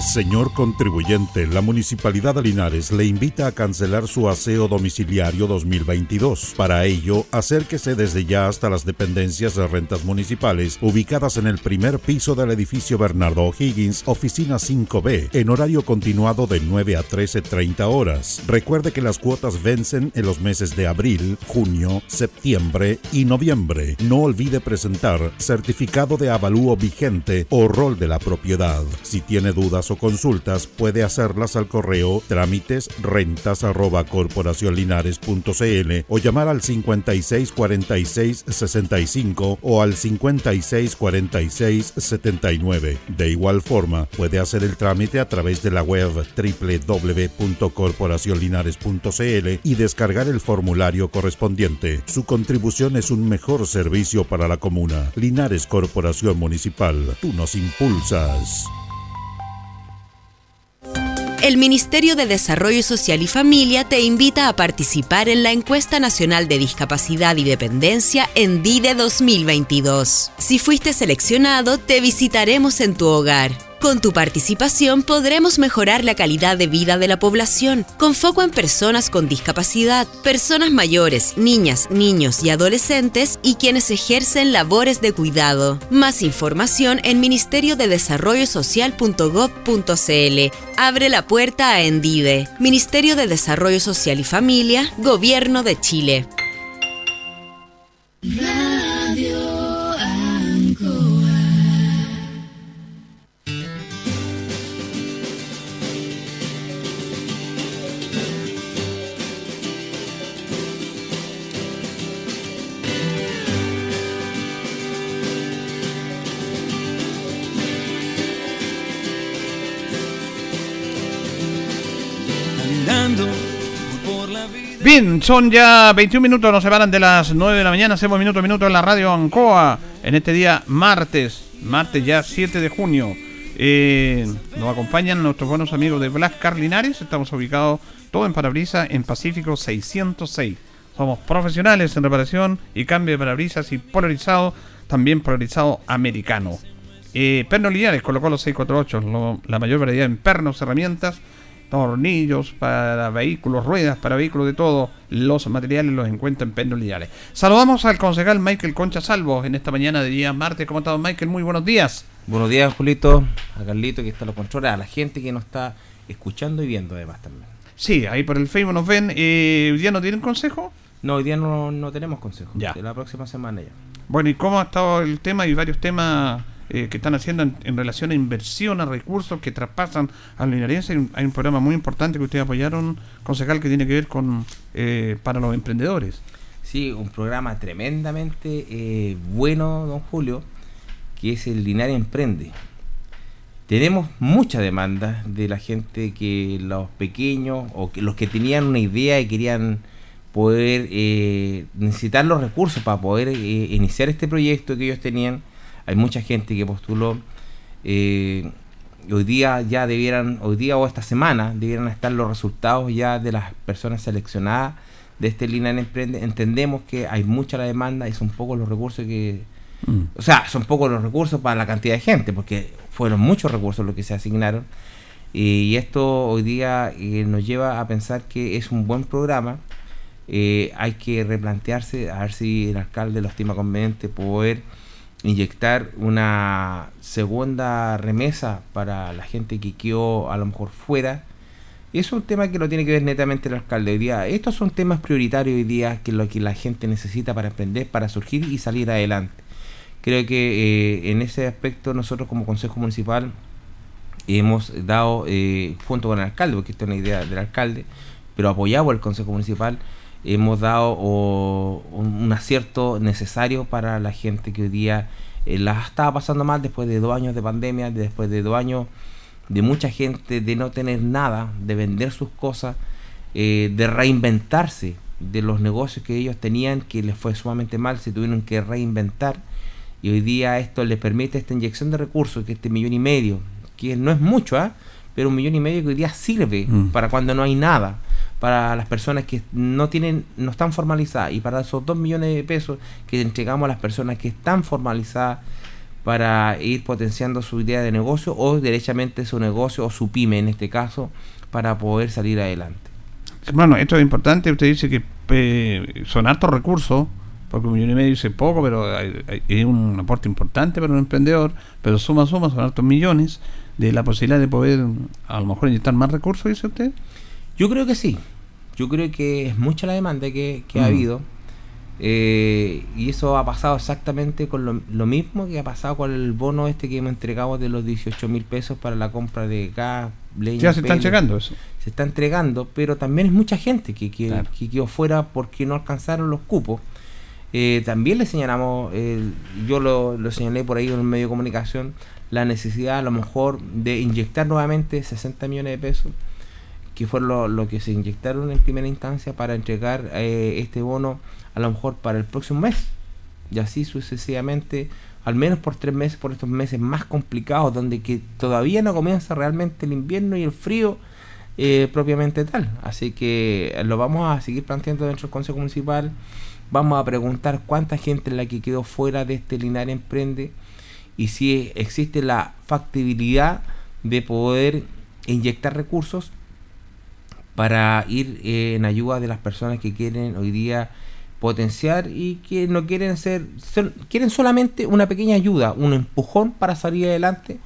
Señor contribuyente, la Municipalidad de Linares le invita a cancelar su aseo domiciliario 2022. Para ello, acérquese desde ya hasta las dependencias de rentas municipales ubicadas en el primer piso del edificio Bernardo O'Higgins, oficina 5B, en horario continuado de 9 a 13.30 horas. Recuerde que las cuotas vencen en los meses de abril, junio, septiembre y noviembre. No olvide presentar certificado de avalúo vigente o rol de la propiedad. Si tiene dudas o consultas puede hacerlas al correo trámites rentas arroba o llamar al 56 46 65 o al 56 46 79. De igual forma, puede hacer el trámite a través de la web www.corporacionlinares.cl y descargar el formulario correspondiente. Su contribución es un mejor servicio para la comuna. Linares Corporación Municipal, tú nos impulsas. El Ministerio de Desarrollo Social y Familia te invita a participar en la Encuesta Nacional de Discapacidad y Dependencia en DIDE 2022. Si fuiste seleccionado, te visitaremos en tu hogar. Con tu participación podremos mejorar la calidad de vida de la población, con foco en personas con discapacidad, personas mayores, niñas, niños y adolescentes y quienes ejercen labores de cuidado. Más información en ministerio de desarrollo social.gov.cl. Abre la puerta a Endide, Ministerio de Desarrollo Social y Familia, Gobierno de Chile. Son ya 21 minutos, nos separan de las 9 de la mañana, hacemos minuto a minuto en la radio Ancoa, en este día martes, martes ya 7 de junio. Eh, nos acompañan nuestros buenos amigos de Black Car Linares, estamos ubicados todo en parabrisas en Pacífico 606. Somos profesionales en reparación y cambio de parabrisas y polarizado, también polarizado americano. Eh, Pernos Linares colocó los 648, la mayor variedad en pernos, herramientas, tornillos para vehículos, ruedas para vehículos de todo. Los materiales los encuentran en. Saludamos al concejal Michael Concha Salvo en esta mañana de día martes. ¿Cómo está, Michael? Muy buenos días. Buenos días, Julito, a Carlito que está en los controles, a la gente que nos está escuchando y viendo además también. Sí, ahí por el Facebook nos ven. Eh, ¿Hoy día no tienen consejo? No, hoy día no, no tenemos consejo. Ya. La próxima semana ya. Bueno, ¿y cómo ha estado el tema? Hay varios temas eh, que están haciendo en, relación a inversión, a recursos que traspasan a la hay un programa muy importante que ustedes apoyaron, concejal, que tiene que ver con eh, para los emprendedores. Sí, un programa tremendamente eh, bueno, don Julio, que es el Linares Emprende. Tenemos mucha demanda de la gente que los pequeños o que los que tenían una idea y querían poder eh, necesitar los recursos para poder eh, iniciar este proyecto que ellos tenían. Hay mucha gente que postuló. eh, hoy día ya debieran, hoy día o esta semana, debieran estar los resultados ya de las personas seleccionadas de este Linares Emprende. Entendemos que hay mucha la demanda y son pocos los recursos que, o sea, son pocos los recursos para la cantidad de gente, porque fueron muchos recursos los que se asignaron. Y esto hoy día eh, nos lleva a pensar que es un buen programa. Eh, hay que replantearse, a ver si el alcalde lo estima conveniente poder inyectar una segunda remesa para la gente que quedó a lo mejor fuera. Es un tema que lo tiene que ver netamente el alcalde hoy día. Estos son temas prioritarios hoy día que lo que la gente necesita para aprender, para surgir y salir adelante. Creo que eh, en ese aspecto nosotros como Consejo Municipal hemos dado, eh, junto con el alcalde, porque esta es una idea del alcalde, pero apoyado al Consejo Municipal, hemos dado o, un, acierto necesario para la gente que hoy día eh, la estaba pasando mal después de dos años de pandemia, después de dos años de mucha gente de no tener nada, de vender sus cosas. eh, de reinventarse de los negocios que ellos tenían que les fue sumamente mal, se tuvieron que reinventar y hoy día esto les permite esta inyección de recursos, que este millón y medio, que no es mucho, ¿ah? pero un millón y medio que hoy día sirve Mm. para cuando no hay nada, para las personas que no tienen, no están formalizadas y para esos dos millones de pesos que entregamos a las personas que están formalizadas para ir potenciando su idea de negocio o derechamente su negocio o su pyme en este caso para poder salir adelante. Hermano, esto es importante. Usted dice que son altos recursos, porque un millón y medio dice poco, pero es un aporte importante para un emprendedor. Pero suma, suma, son altos millones de la posibilidad de poder a lo mejor inyectar más recursos, dice usted. Yo creo que sí. Yo creo que es mucha la demanda que, que ha Mm. habido. Eh, y eso ha pasado exactamente con lo, lo mismo que ha pasado con el bono este que hemos entregado de los 18 mil pesos para la compra de gas, leña. Ya se están pelo. checando eso. Se está entregando, pero también es mucha gente que, que, Claro. que quedó fuera porque no alcanzaron los cupos. Eh, también le señalamos, eh, yo lo, lo señalé por ahí en un medio de comunicación, la necesidad a lo mejor de inyectar nuevamente 60 millones de pesos, que fue lo, que se inyectaron en primera instancia para entregar eh, este bono a lo mejor para el próximo mes. Y así sucesivamente, al menos por tres meses, por estos meses más complicados, donde que todavía no comienza realmente el invierno y el frío eh, propiamente tal. Así que eh, lo vamos a seguir planteando dentro del Consejo Municipal. Vamos a preguntar cuánta gente es la que quedó fuera de este Linares Emprende y si existe la factibilidad de poder inyectar recursos para ir eh, en ayuda de las personas que quieren hoy día potenciar y que no quieren ser, sol- quieren solamente una pequeña ayuda, un empujón para salir adelante.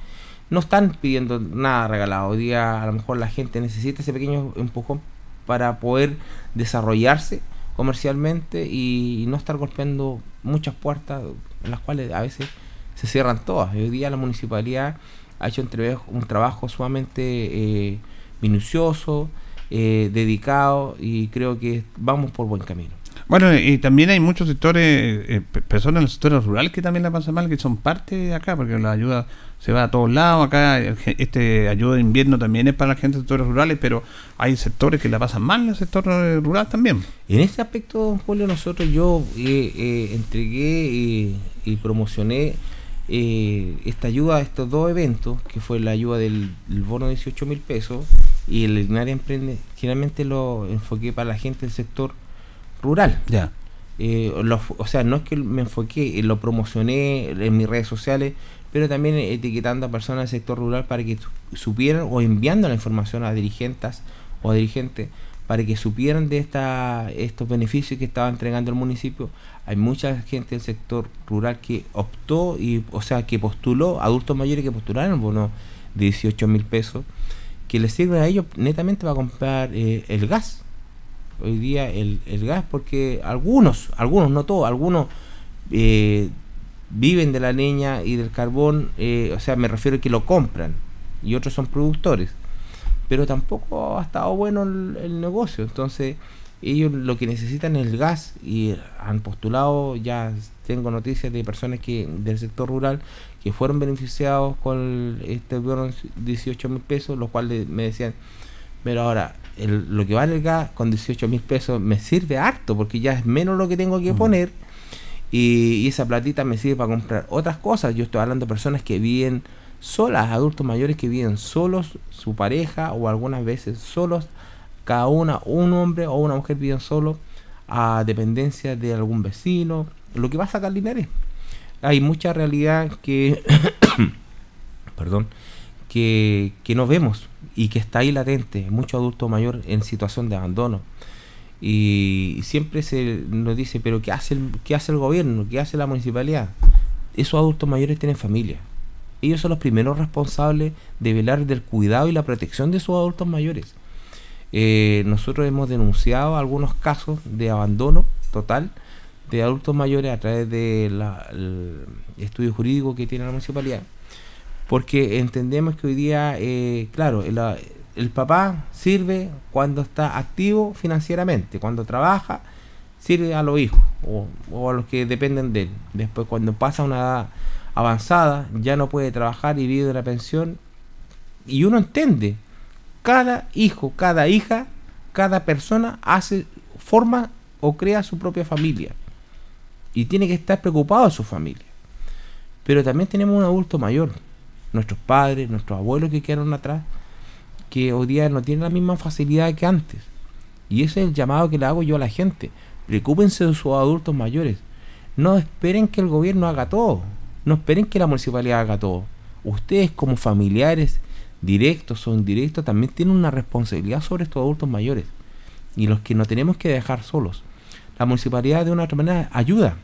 No están pidiendo nada regalado. Hoy día a lo mejor la gente necesita ese pequeño empujón para poder desarrollarse comercialmente y no estar golpeando muchas puertas en las cuales a veces se cierran todas. Hoy día la municipalidad ha hecho un, trabajo- un trabajo sumamente eh, minucioso, eh, dedicado y creo que vamos por buen camino. Bueno, y también hay muchos sectores, eh, pe- personas en los sectores rurales que también la pasan mal, que son parte de acá, porque la ayuda se va a todos lados. Acá, el este ayuda de invierno también es para la gente de sectores rurales, pero hay sectores que la pasan mal en el sector eh, rural también. En este aspecto, don Julio, nosotros yo eh, eh, entregué y, y promocioné eh, esta ayuda a estos dos eventos, que fue la ayuda del, del bono de 18 mil pesos y el Ignaria Emprende. Generalmente lo enfoqué para la gente del sector rural. Ya. Eh, lo- o sea, no es que me enfoqué, eh, lo promocioné en mis redes sociales, pero también etiquetando a personas del sector rural para que su- supieran o enviando la información a dirigentes o a dirigentes para que supieran de esta, estos beneficios que estaba entregando el municipio. Hay mucha gente del sector rural que optó y, o sea, que postuló, adultos mayores que postularon el bono de 18 mil pesos, que les sirve a ellos netamente para comprar eh, el gas. Hoy día el, el gas porque algunos, algunos, no todos, algunos eh, viven de la leña y del carbón, eh, o sea, me refiero a que lo compran y otros son productores, pero tampoco ha estado bueno el, el negocio, entonces ellos lo que necesitan es el gas y han postulado, ya tengo noticias de personas que del sector rural que fueron beneficiados con este bono de 18 mil pesos, los cuales me decían, pero ahora, el- lo que vale el gas con 18 mil pesos me sirve harto porque ya es menos lo que tengo que poner y, y esa platita me sirve para comprar otras cosas. Yo estoy hablando de personas que viven solas, adultos mayores que viven solos, su pareja o algunas veces solos, cada una, un hombre o una mujer viven solos a dependencia de algún vecino, lo que va a sacar Linares. Hay mucha realidad que, perdón, que, que no vemos y que está ahí latente, mucho adulto mayor en situación de abandono. Y siempre se nos dice, pero ¿qué hace el, qué hace el gobierno? ¿Qué hace la municipalidad? Esos adultos mayores tienen familia. Ellos son los primeros responsables de velar del cuidado y la protección de sus adultos mayores. Eh, nosotros hemos denunciado algunos casos de abandono total de adultos mayores a través del estudio jurídico que tiene la municipalidad porque entendemos que hoy día, eh, claro, el, el papá sirve cuando está activo financieramente, cuando trabaja, sirve a los hijos o, o a los que dependen de él. Después, cuando pasa una edad avanzada, ya no puede trabajar y vive de la pensión. Y uno entiende, cada hijo, cada hija cada persona hace, forma o crea su propia familia. Y tiene que estar preocupado de su familia. Pero también tenemos un adulto mayor, nuestros padres, nuestros abuelos que quedaron atrás, que hoy día no tienen la misma facilidad que antes. Y ese es el llamado que le hago yo a la gente. Preocúpense de sus adultos mayores. No esperen que el gobierno haga todo. No esperen que la municipalidad haga todo. Ustedes como familiares, directos o indirectos, también tienen una responsabilidad sobre estos adultos mayores. Y los que no tenemos que dejar solos. La municipalidad de una otra manera ayuda.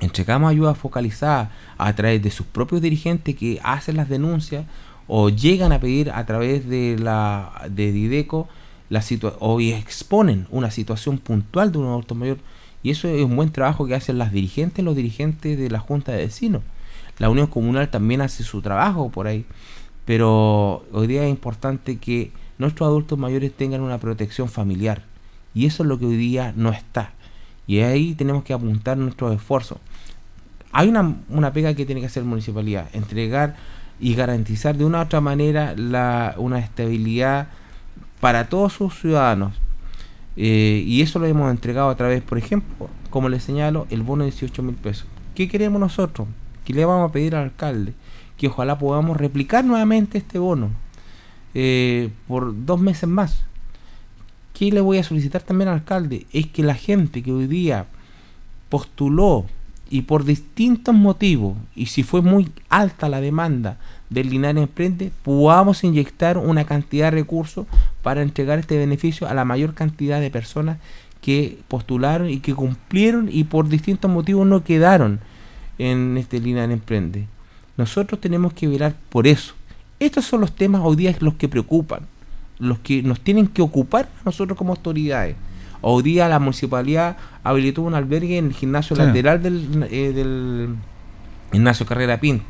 Entregamos ayuda focalizada a través de sus propios dirigentes que hacen las denuncias o llegan a pedir a través de la de Dideco la o exponen una situación puntual de un adulto mayor. Y eso es un buen trabajo que hacen las dirigentes los dirigentes de la junta de vecinos. La unión comunal también hace su trabajo por ahí. Pero hoy día es importante que nuestros adultos mayores tengan una protección familiar. Y eso es lo que hoy día no está y ahí tenemos que apuntar nuestros esfuerzos hay una, una pega que tiene que hacer la municipalidad entregar y garantizar de una u otra manera la, una estabilidad para todos sus ciudadanos. Eh, y eso lo hemos entregado a través, por ejemplo, como les señalo, el bono de 18 mil pesos. ¿Qué queremos nosotros? ¿Qué le vamos a pedir al alcalde? Que ojalá podamos replicar nuevamente este bono eh, por dos meses más. ¿Qué le voy a solicitar también al alcalde? Es que la gente que hoy día postuló y por distintos motivos, y si fue muy alta la demanda del Linares Emprende, podamos inyectar una cantidad de recursos para entregar este beneficio a la mayor cantidad de personas que postularon y que cumplieron y por distintos motivos no quedaron en este Linares Emprende. Nosotros tenemos que velar por eso. Estos son los temas hoy día los que preocupan, los que nos tienen que ocupar a nosotros como autoridades. Hoy día la municipalidad habilitó un albergue en el gimnasio lateral del, eh, del gimnasio Carrera Pinto.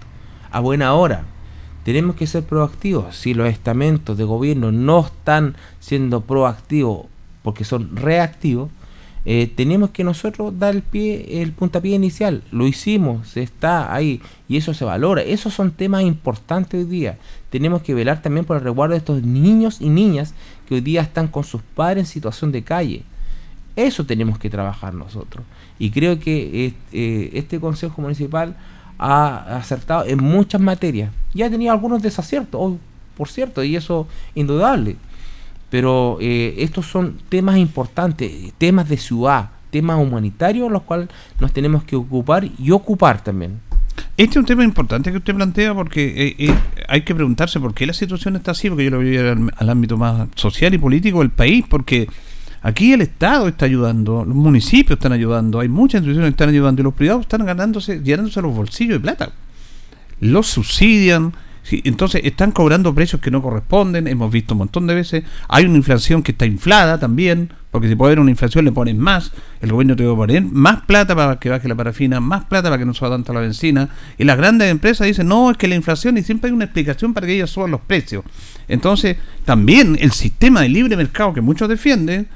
A buena hora. Tenemos que ser proactivos. Si los estamentos de gobierno no están siendo proactivos porque son reactivos, eh, tenemos que nosotros dar el pie, el puntapié inicial. Lo hicimos, se está ahí y eso se valora. Esos son temas importantes hoy día. Tenemos que velar también por el resguardo de estos niños y niñas que hoy día están con sus padres en situación de calle. Eso tenemos que trabajar nosotros. Y creo que eh, este Consejo Municipal ha acertado en muchas materias. Ya ha tenido algunos desaciertos, por cierto, y eso indudable. Pero eh, estos son temas importantes, temas de ciudad, temas humanitarios, los cuales nos tenemos que ocupar y ocupar también. Este es un tema importante que usted plantea porque eh, hay que preguntarse por qué la situación está así, porque yo lo voy al, al ámbito más social y político del país, porque Aquí el Estado está ayudando, los municipios están ayudando, hay muchas instituciones que están ayudando y los privados están ganándose, llenándose los bolsillos de plata. Los subsidian, entonces están cobrando precios que no corresponden, hemos visto un montón de veces. Hay una inflación que está inflada también, porque si puede haber una inflación le ponen más, el gobierno tiene que poner más plata para que baje la parafina, más plata para que no suba tanto la benzina. Y las grandes empresas dicen, no, es que la inflación y siempre hay una explicación para que ellas suban los precios. Entonces, también el sistema de libre mercado que muchos defienden,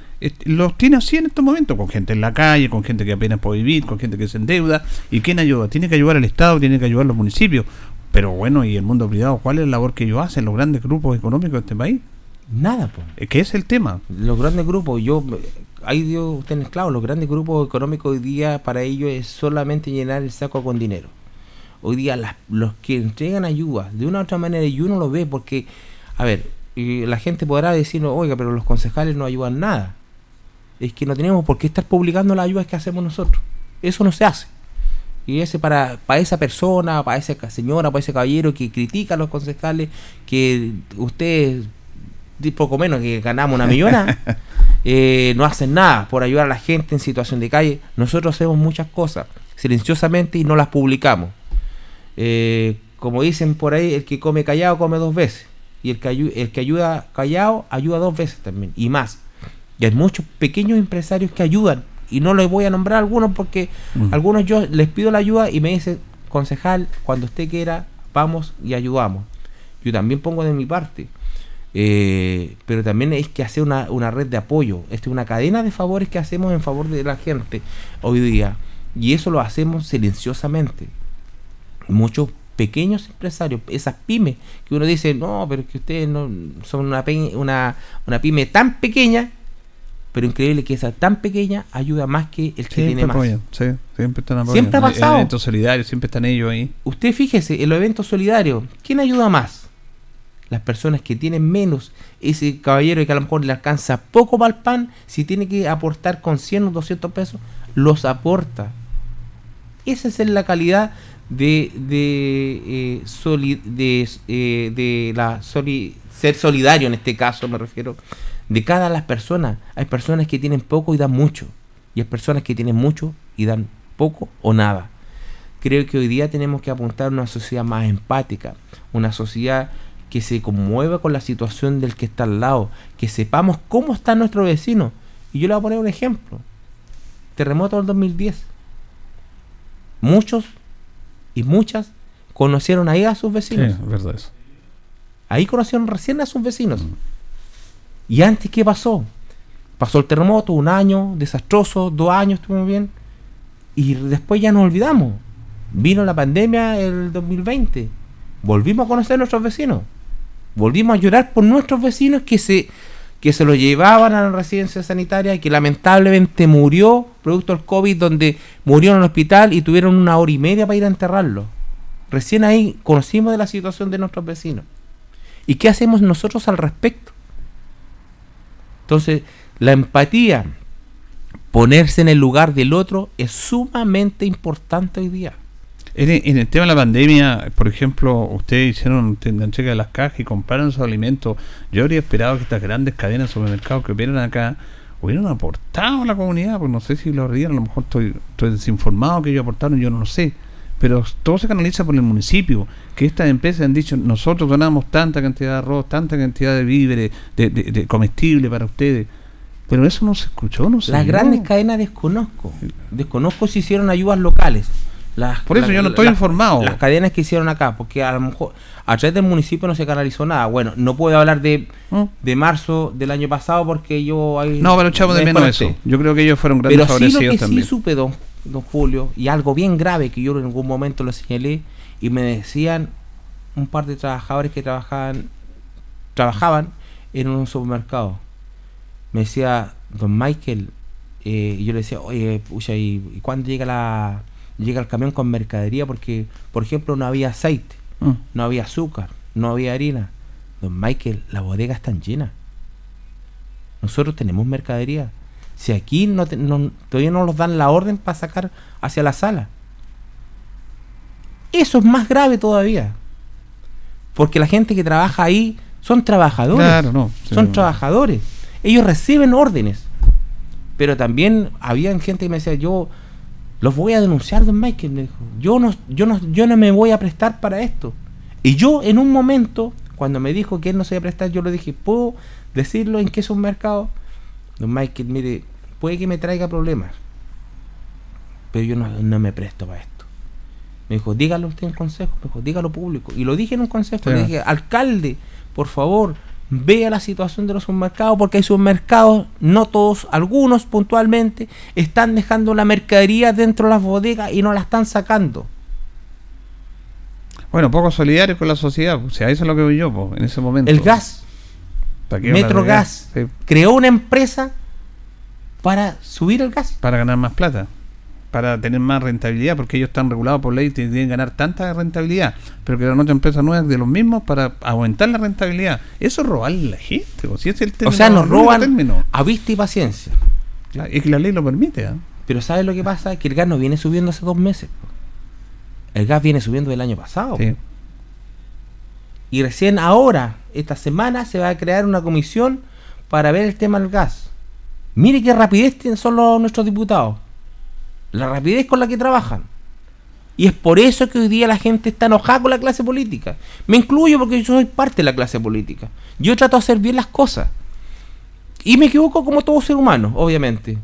los tiene así en estos momentos, con gente en la calle, con gente que apenas puede vivir, con gente que se endeuda. ¿Y quién ayuda? Tiene que ayudar el Estado, tiene que ayudar los municipios. Pero bueno, ¿y el mundo privado? ¿Cuál es la labor que ellos hacen, los grandes grupos económicos de este país? Nada, pues. ¿Qué es el tema? Los grandes grupos, yo, ahí dio usted claro, los grandes grupos económicos hoy día para ellos es solamente llenar el saco con dinero. Hoy día las, los que entregan ayuda de una u otra manera y uno lo ve porque, a ver, y la gente podrá decir, oiga, pero los concejales no ayudan nada es que no tenemos por qué estar publicando las ayudas que hacemos nosotros. Eso no se hace. Y ese para, para esa persona, para esa señora, para ese caballero que critica a los concejales, que ustedes, poco menos que ganamos una millona, eh, no hacen nada por ayudar a la gente en situación de calle. Nosotros hacemos muchas cosas silenciosamente y no las publicamos. Eh, como dicen por ahí, el que come callado come dos veces. Y el que, el que ayuda callado ayuda dos veces también. Y más. Y hay muchos pequeños empresarios que ayudan. Y no les voy a nombrar algunos porque mm. algunos yo les pido la ayuda y me dicen, concejal, cuando usted quiera, vamos y ayudamos. Yo también pongo de mi parte. Eh, pero también es que hacer una, una red de apoyo. Esta es una cadena de favores que hacemos en favor de la gente hoy día. Y eso lo hacemos silenciosamente. Muchos pequeños empresarios, esas pymes, que uno dice, no, pero que ustedes no son una, una, una pyme tan pequeña pero increíble que esa tan pequeña ayuda más que el que Siempre tiene más. apoyan, sí, siempre están apoyando. Siempre ha en pasado. eventos solidarios, siempre están ellos ahí. Usted fíjese, en los eventos solidarios, ¿quién ayuda más? Las personas que tienen menos, ese caballero que a lo mejor le alcanza poco para el pan, si tiene que aportar con 100 o 200 pesos, los aporta. Esa es la calidad de, de, eh, de, eh, de la soli- ser solidario en este caso, me refiero, de cada las personas. Hay personas que tienen poco y dan mucho, y hay personas que tienen mucho y dan poco o nada. Creo que hoy día tenemos que apuntar a una sociedad más empática, una sociedad que se conmueva con la situación del que está al lado, que sepamos cómo está nuestro vecino. Y yo le voy a poner un ejemplo. Terremoto del 2010. Muchos y muchas conocieron ahí a sus Sí, vecinos. es verdad eso. Ahí conocieron recién a sus vecinos. ¿Y antes qué pasó? Pasó el terremoto, un año desastroso, dos años estuvimos bien. Y después ya nos olvidamos. Vino la pandemia el 2020. Volvimos a conocer a nuestros vecinos. Volvimos a llorar por nuestros vecinos que se, que se lo llevaban a la residencia sanitaria y que lamentablemente murió producto del COVID, donde murió en el hospital y tuvieron una hora y media para ir a enterrarlo. Recién ahí conocimos de la situación de nuestros vecinos. ¿Y qué hacemos nosotros al respecto? Entonces, la empatía, ponerse en el lugar del otro, es sumamente importante hoy día. En, el- tema de la pandemia, por ejemplo, ustedes hicieron la entrega de las cajas y compraron esos alimentos. Yo habría esperado que estas grandes cadenas de supermercados que operan acá hubieran aportado a la comunidad, porque no sé si lo harían, a lo mejor estoy, estoy desinformado que ellos aportaron, yo no lo sé. Pero todo se canaliza por el municipio, que estas empresas han dicho, nosotros donamos tanta cantidad de arroz, tanta cantidad de víveres, de, de, de comestible para ustedes. Pero eso no se escuchó, no se Las grandes cadenas desconozco. Desconozco si hicieron ayudas locales. Las, Por eso yo no estoy informado. Las cadenas que hicieron acá, porque a lo mejor a través del municipio no se canalizó nada. Bueno, no puedo hablar de, de marzo del año pasado porque yo ahí ¿Mm? No, pero echamos de me menos eso. Yo creo que ellos fueron grandes Pero sí lo favorecidos que también. sí supe, don, don Julio, y algo bien grave que yo en algún momento lo señalé, y me decían un par de trabajadores que trabajaban, trabajaban en un supermercado. Me decía, don Michael, eh, y yo le decía, oye, pucha, ¿y, y cuándo llega la llega el camión con mercadería? Porque, por ejemplo, no había aceite, Mm. no había azúcar, no había harina. Don Michael, las bodegas están llenas. Nosotros tenemos mercadería. Si aquí no, te- no- todavía no nos dan la orden para sacar hacia la sala. Eso es más grave todavía. Porque la gente que trabaja ahí son trabajadores. Claro, no, sí, son no. trabajadores. Ellos reciben órdenes. Pero también había gente que me decía, yo los voy a denunciar, don Michael. Me dijo, yo no, yo no, yo no me voy a prestar para esto. Y yo en un momento, cuando me dijo que él no se iba a prestar, yo le dije, ¿puedo decirlo en qué es un mercado? Don Michael, mire, puede que me traiga problemas. Pero yo no, no me presto para esto. Me dijo, dígalo usted en consejo, me dijo, dígalo público. Y lo dije en un consejo, Sí. le dije, alcalde, por favor, vea la situación de los supermercados, porque hay supermercados, no todos, algunos puntualmente, están dejando la mercadería dentro de las bodegas y no la están sacando. Bueno, poco solidarios con la sociedad. O sea, eso es lo que veo yo po, en ese momento. El gas, ¿Para qué hablar de Metrogas, Sí, creó una empresa para subir el gas. para ganar más plata. Para tener más rentabilidad, porque ellos están regulados por ley y tienen que ganar tanta rentabilidad. Pero que otra empresa nueva de los mismos para aumentar la rentabilidad. Eso es robarle a la gente. po, Si es el O término, sea, nos roban a vista y paciencia. Claro, Es que la ley lo permite. ¿ah? Pero ¿sabes lo que pasa? Que el gas no viene subiendo hace dos meses. El gas viene subiendo del año pasado. Sí. Y recién ahora, esta semana, se va a crear una comisión para ver el tema del gas. Mire qué rapidez tienen son los, nuestros diputados. La rapidez con la que trabajan. Y es por eso que hoy día la gente está enojada con la clase política. Me incluyo porque yo soy parte de la clase política. Yo trato de hacer bien las cosas. Y me equivoco como todo ser humano, obviamente.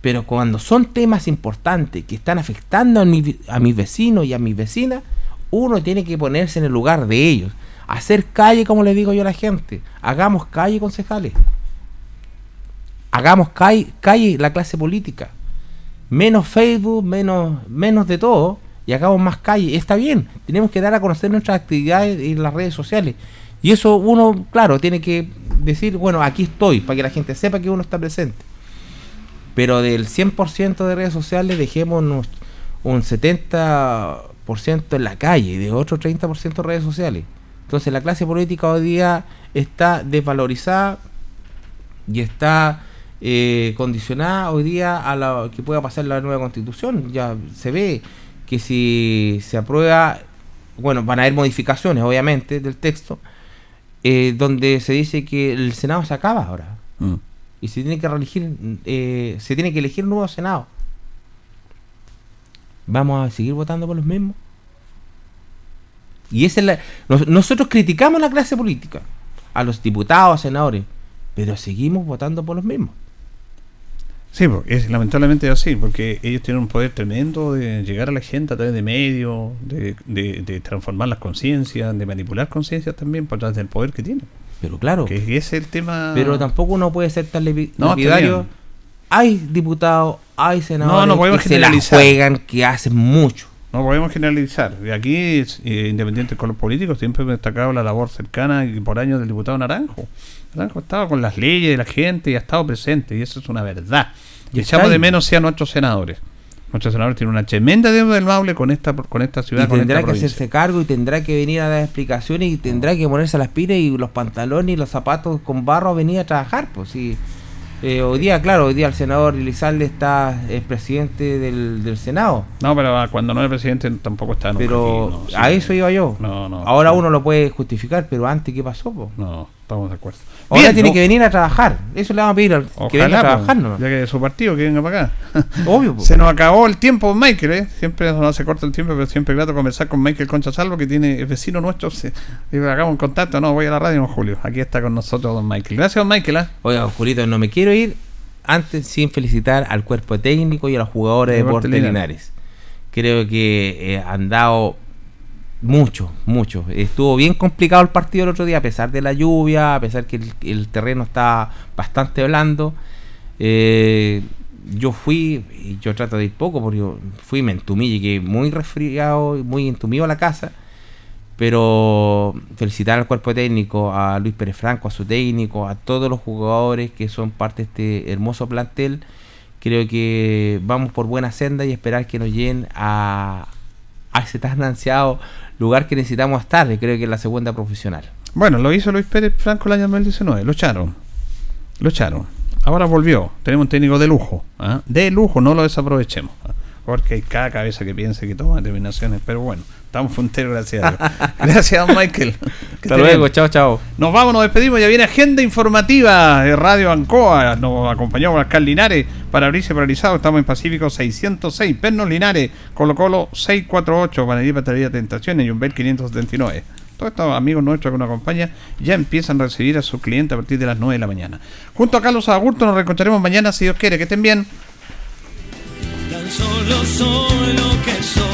Pero cuando son temas importantes que están afectando a, mi- mis vecinos y a mis vecinas, uno tiene que ponerse en el lugar de ellos. Hacer calle, como le digo yo a la gente. Hagamos calle, concejales. Hagamos calle, calle la clase política. Menos Facebook, menos, menos de todo. Y hagamos más calle. Está bien. Tenemos que dar a conocer nuestras actividades en las redes sociales. Y eso uno, claro, tiene que decir, bueno, aquí estoy, para que la gente sepa que uno está presente. Pero del 100% de redes sociales dejémonos un 70% en la calle y de otro 30% redes sociales. Entonces la clase política hoy día está desvalorizada y está eh, condicionada hoy día a lo que pueda pasar la nueva constitución. Ya se ve que si se aprueba, bueno, van a haber modificaciones obviamente del texto, eh, donde se dice que el Senado se acaba ahora. Mm. Y se tiene que reelegir, eh, se tiene que elegir un nuevo Senado. ¿Vamos a seguir votando por los mismos? Y esa es la, nos- nosotros criticamos a la clase política, a los diputados, senadores, pero seguimos votando por los mismos. Sí, es lamentablemente así, porque ellos tienen un poder tremendo de llegar a la gente a través de medios, de, de- de transformar las conciencias, de manipular conciencias también por través del poder que tienen. Pero claro. Que es el tema. Pero tampoco uno puede ser tan No, lapidario. Hay diputados, hay senadores No, no podemos que se la juegan, que hacen mucho. No podemos generalizar. De aquí, es, eh, independiente con los políticos, siempre hemos destacado la labor cercana y por años del diputado Naranjo. Naranjo ha estado con las leyes de la gente y ha estado presente, y eso es una verdad. Y Y echamos está de menos sí a nuestros senadores. Nuestros senadores tienen una tremenda deuda del Maule con esta, con esta ciudad, Y con tendrá esta que provincia. hacerse cargo y tendrá que venir a dar explicaciones y tendrá que ponerse las pilas y los pantalones y los zapatos con barro a venir a trabajar. Pues sí. Eh, hoy día, claro, hoy día el senador Elizalde está es presidente del, del Senado. No, pero ah, cuando no era presidente tampoco estaba nunca Pero no, sí. a eso iba yo. No, no. Ahora no. uno lo puede justificar, pero antes, ¿qué pasó? po? No, estamos de acuerdo. Ahora Bien, tiene no. que venir a trabajar. Eso le vamos a pedir al que Ojalá, venga a trabajar. nomás. ya que de su partido que venga para acá. Obvio. po. Se nos acabó el tiempo, Michael, ¿eh? Siempre no se corta el tiempo, pero siempre es grato conversar con Michael Concha Salvo, que tiene es vecino nuestro. Se, y hagamos un contacto, no, voy a la radio, don Julio. Aquí está con nosotros don Michael. Gracias, don Michael. ¿ah? Oiga, Julito, no me quiero ir antes sin felicitar al cuerpo técnico y a los jugadores de Deportes Deportes Linares. Linares. Creo que eh, han dado mucho, mucho. Estuvo bien complicado el partido el otro día, a pesar de la lluvia, a pesar que el, terreno está bastante blando. Eh, yo fui, y yo trato de ir poco, porque fui, me entumí, llegué muy resfriado, y muy entumido a la casa. Pero felicitar al cuerpo técnico, a Luis Pérez Franco, a su técnico, a todos los jugadores que son parte de este hermoso plantel. Creo que vamos por buena senda y esperar que nos lleguen a, a ese tan ansiado lugar que necesitamos estar, creo que es la segunda profesional. Bueno, lo hizo Luis Pérez Franco el año 2019. Lo echaron. Lo echaron. Ahora volvió. Tenemos un técnico de lujo. ¿ah? De lujo, no lo desaprovechemos. ¿ah? Porque hay cada cabeza que piense que toma determinaciones. Pero bueno, estamos punteros, gracias a Dios. gracias, don Michael. Que Hasta luego, chao, chao. Nos vamos, nos despedimos. Ya viene agenda informativa de Radio Ancoa. Nos acompañamos a Cal Linares para abrirse paralizado. Estamos en Pacífico 606. Pernos Linares, Colo Colo 648. Panadería Batería Tentaciones y un 579. Todos estos amigos nuestros que nos acompañan ya empiezan a recibir a sus clientes a partir de las 9 de la mañana. Junto a Carlos Agurto nos reencontraremos mañana si Dios quiere. Que estén bien. Tan solo soy lo que soy,